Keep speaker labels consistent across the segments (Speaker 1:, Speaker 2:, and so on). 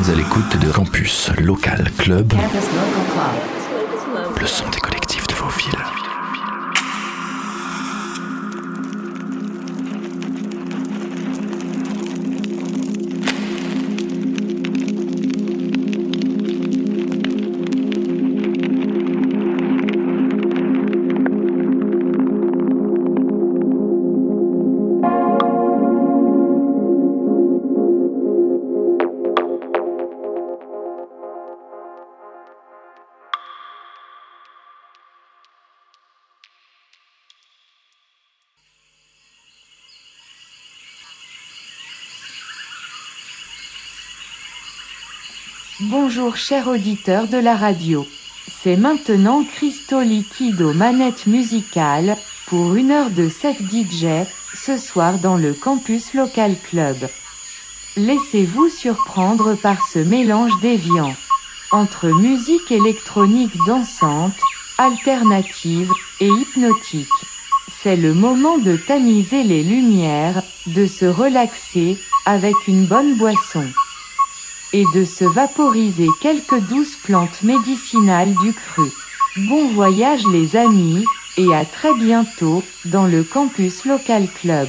Speaker 1: êtes à l'écoute de Campus Local Club,
Speaker 2: Campus Local Club.
Speaker 1: le son des collectifs de vos villes.
Speaker 3: Bonjour chers auditeurs de la radio. C'est maintenant Christo Liquide aux manettes musicales, pour une heure de set DJ, ce soir dans le Campus Local Club. Laissez-vous surprendre par ce mélange déviant. Entre musique électronique dansante, alternative et hypnotique. C'est le moment de tamiser les lumières, de se relaxer, avec une bonne boisson et de se vaporiser quelques douces plantes médicinales du cru. Bon voyage les amis, et à très bientôt dans le campus local club.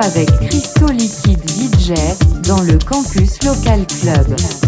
Speaker 3: Avec Crystal Liquid DJ dans le Campus Local Club.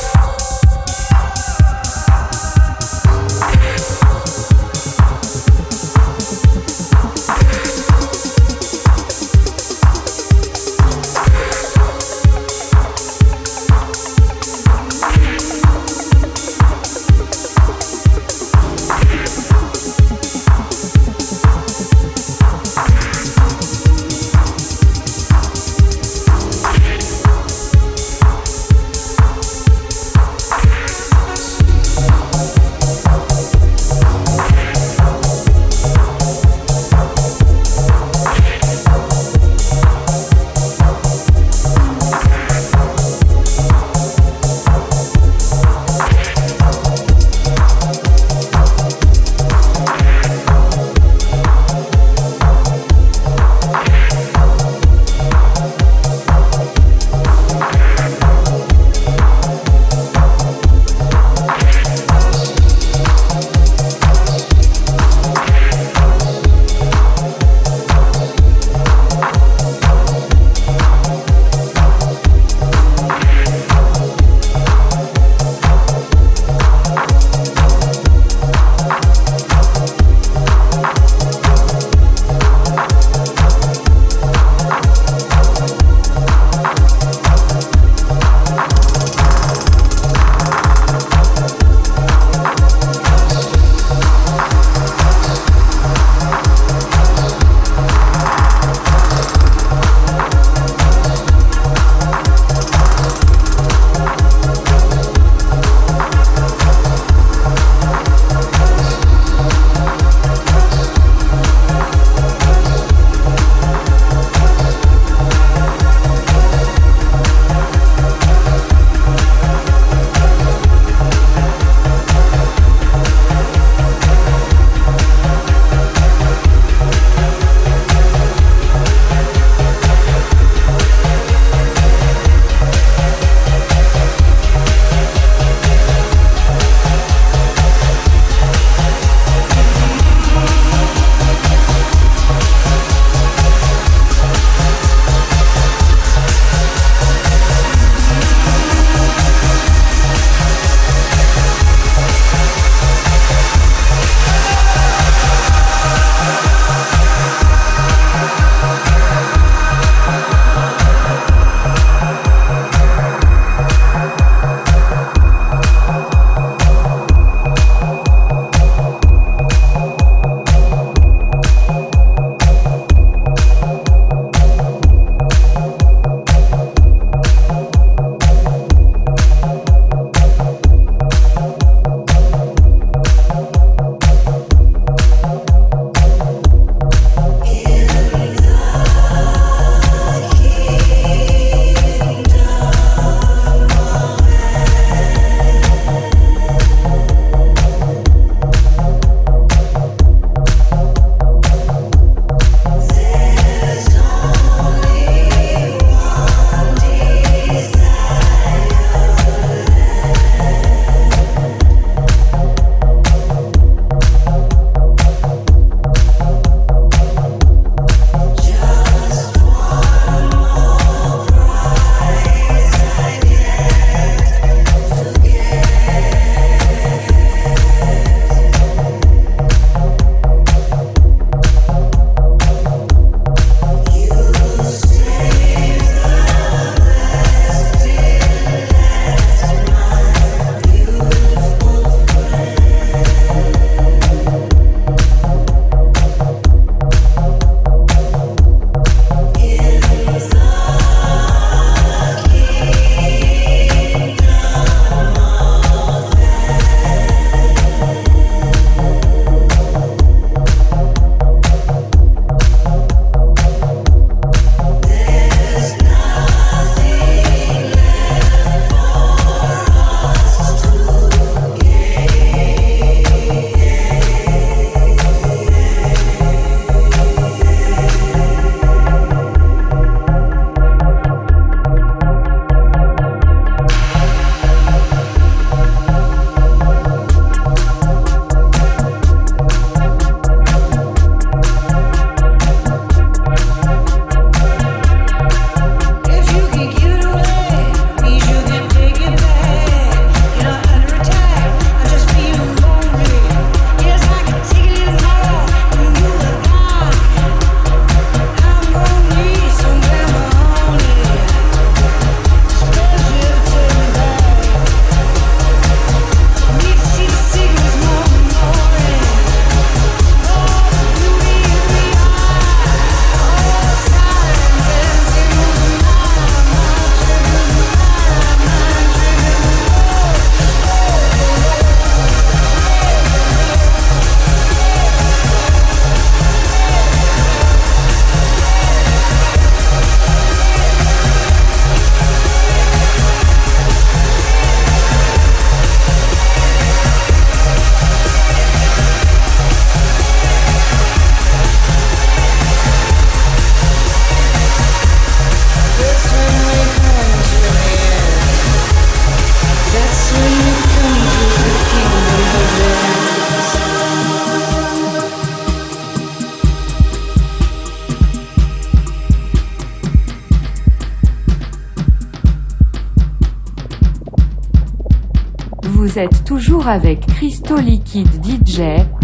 Speaker 3: Avec Crystal Liquide DJ,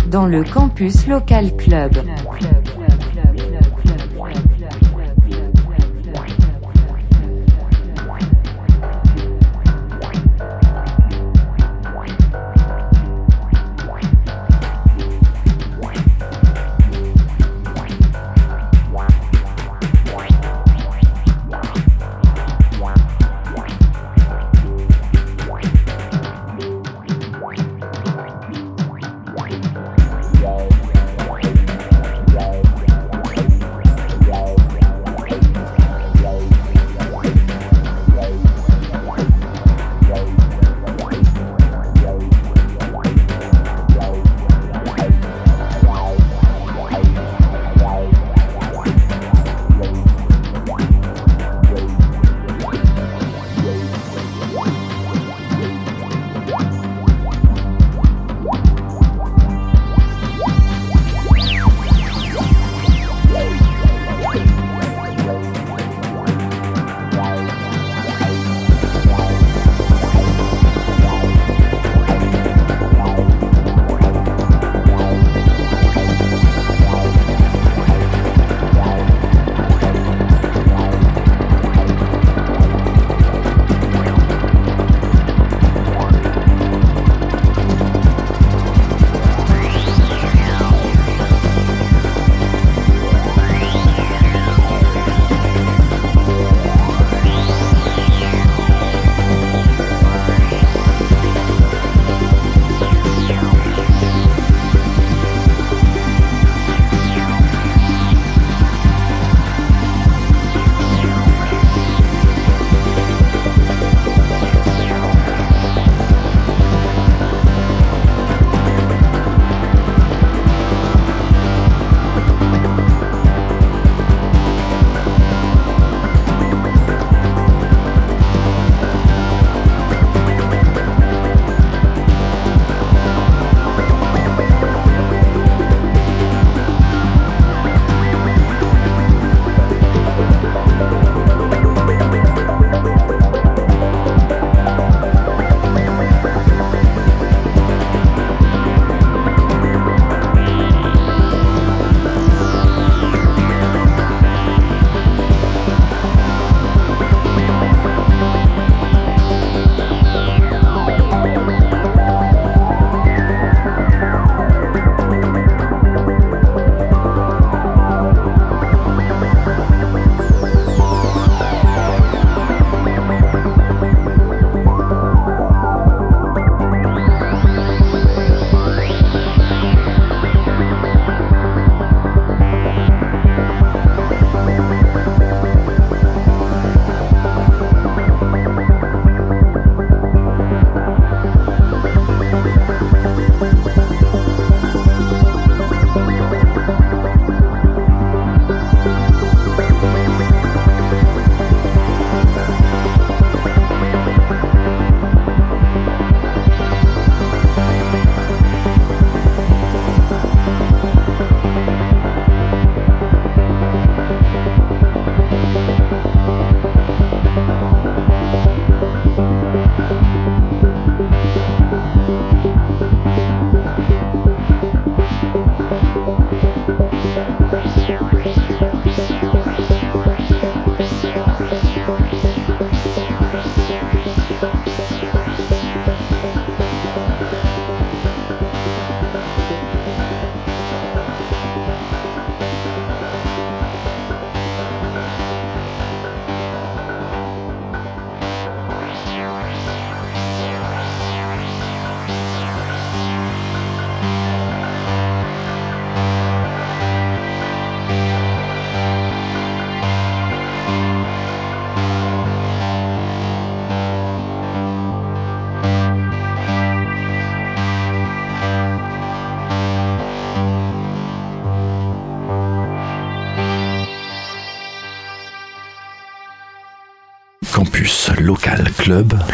Speaker 3: dans le Campus Local Club.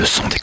Speaker 1: Club, le son des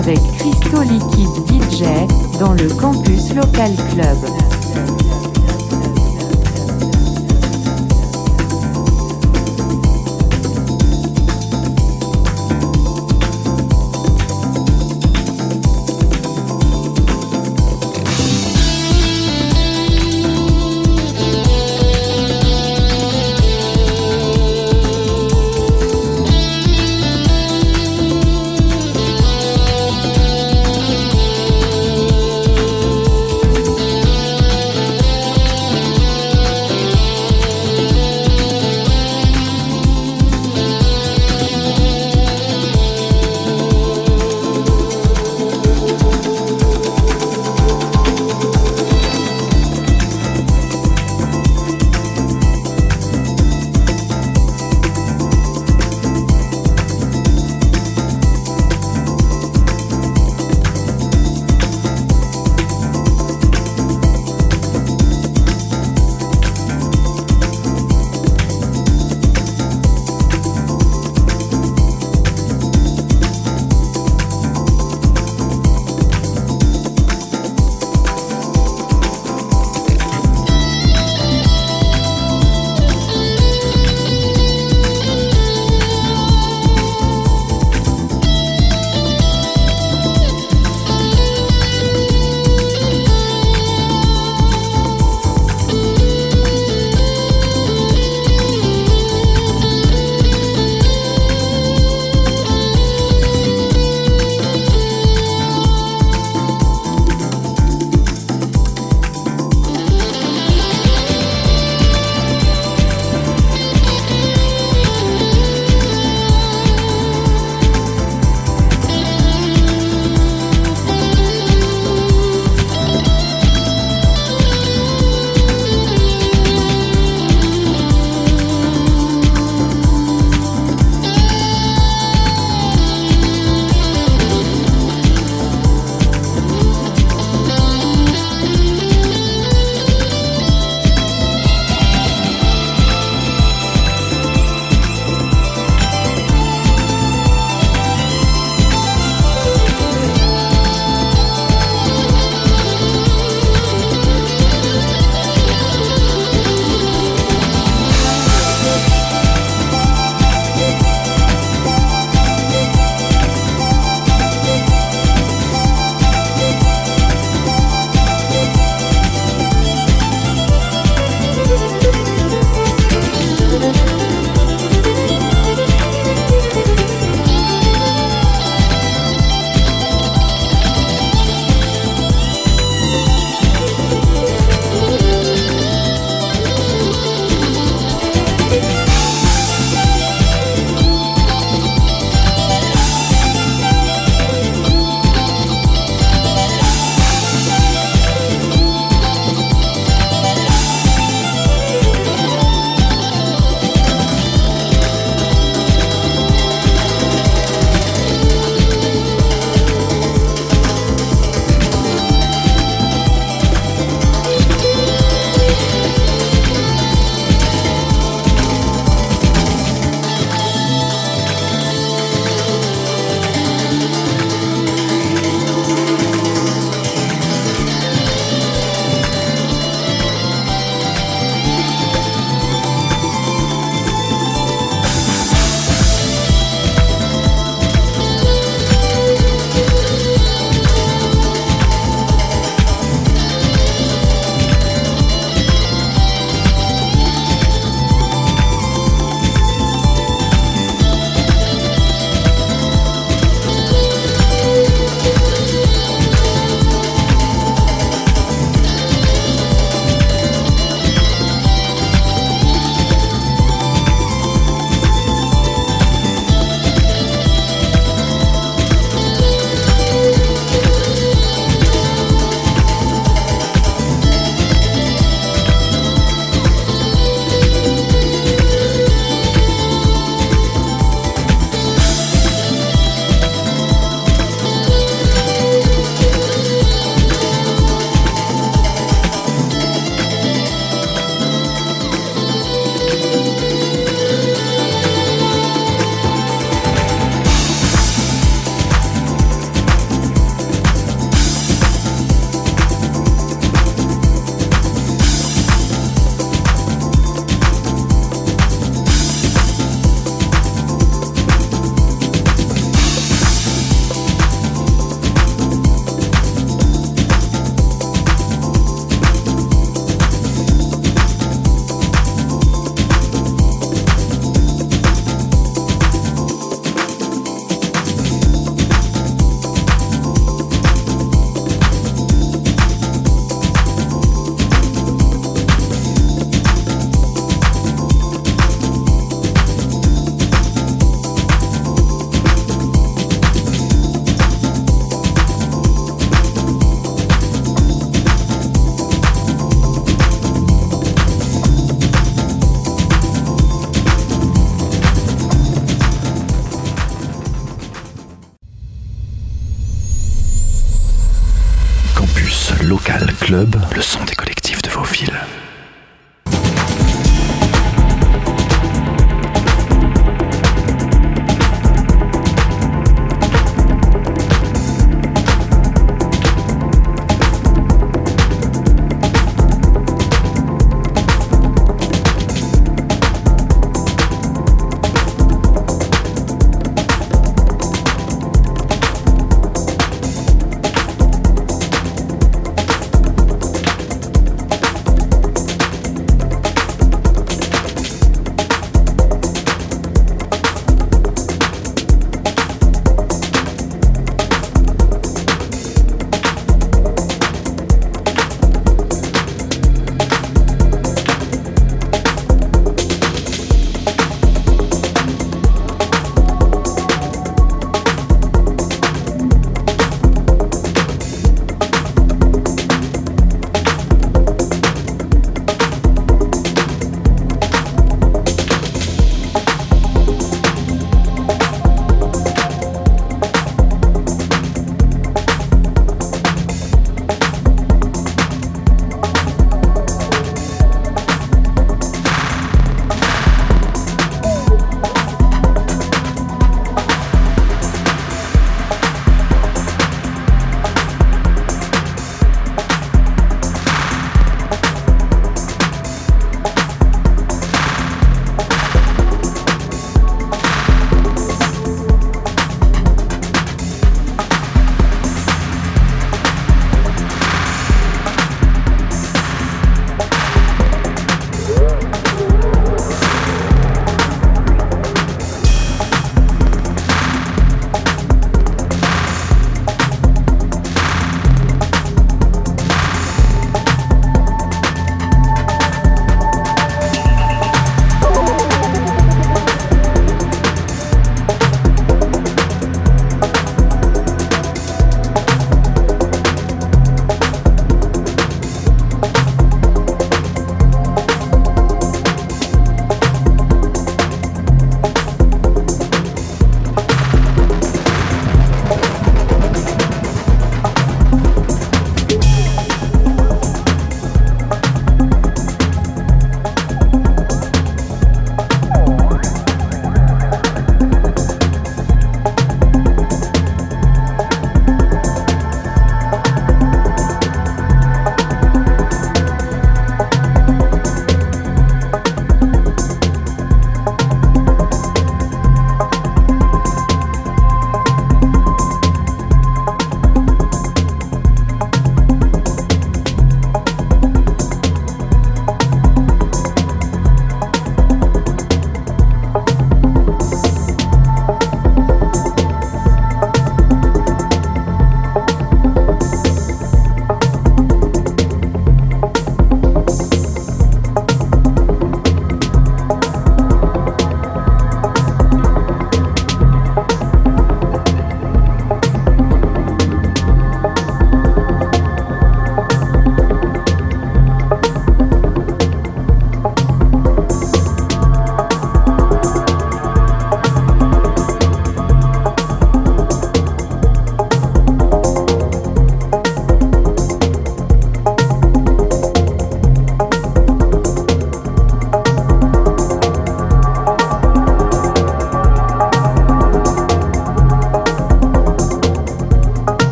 Speaker 3: avec Crystal Liquid DJ dans le campus local club.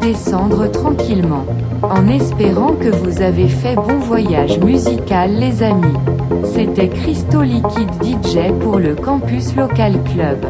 Speaker 3: Redescendre tranquillement. En espérant que vous avez fait bon voyage musical les amis. C'était Christo Liquide DJ pour le Campus Local Club.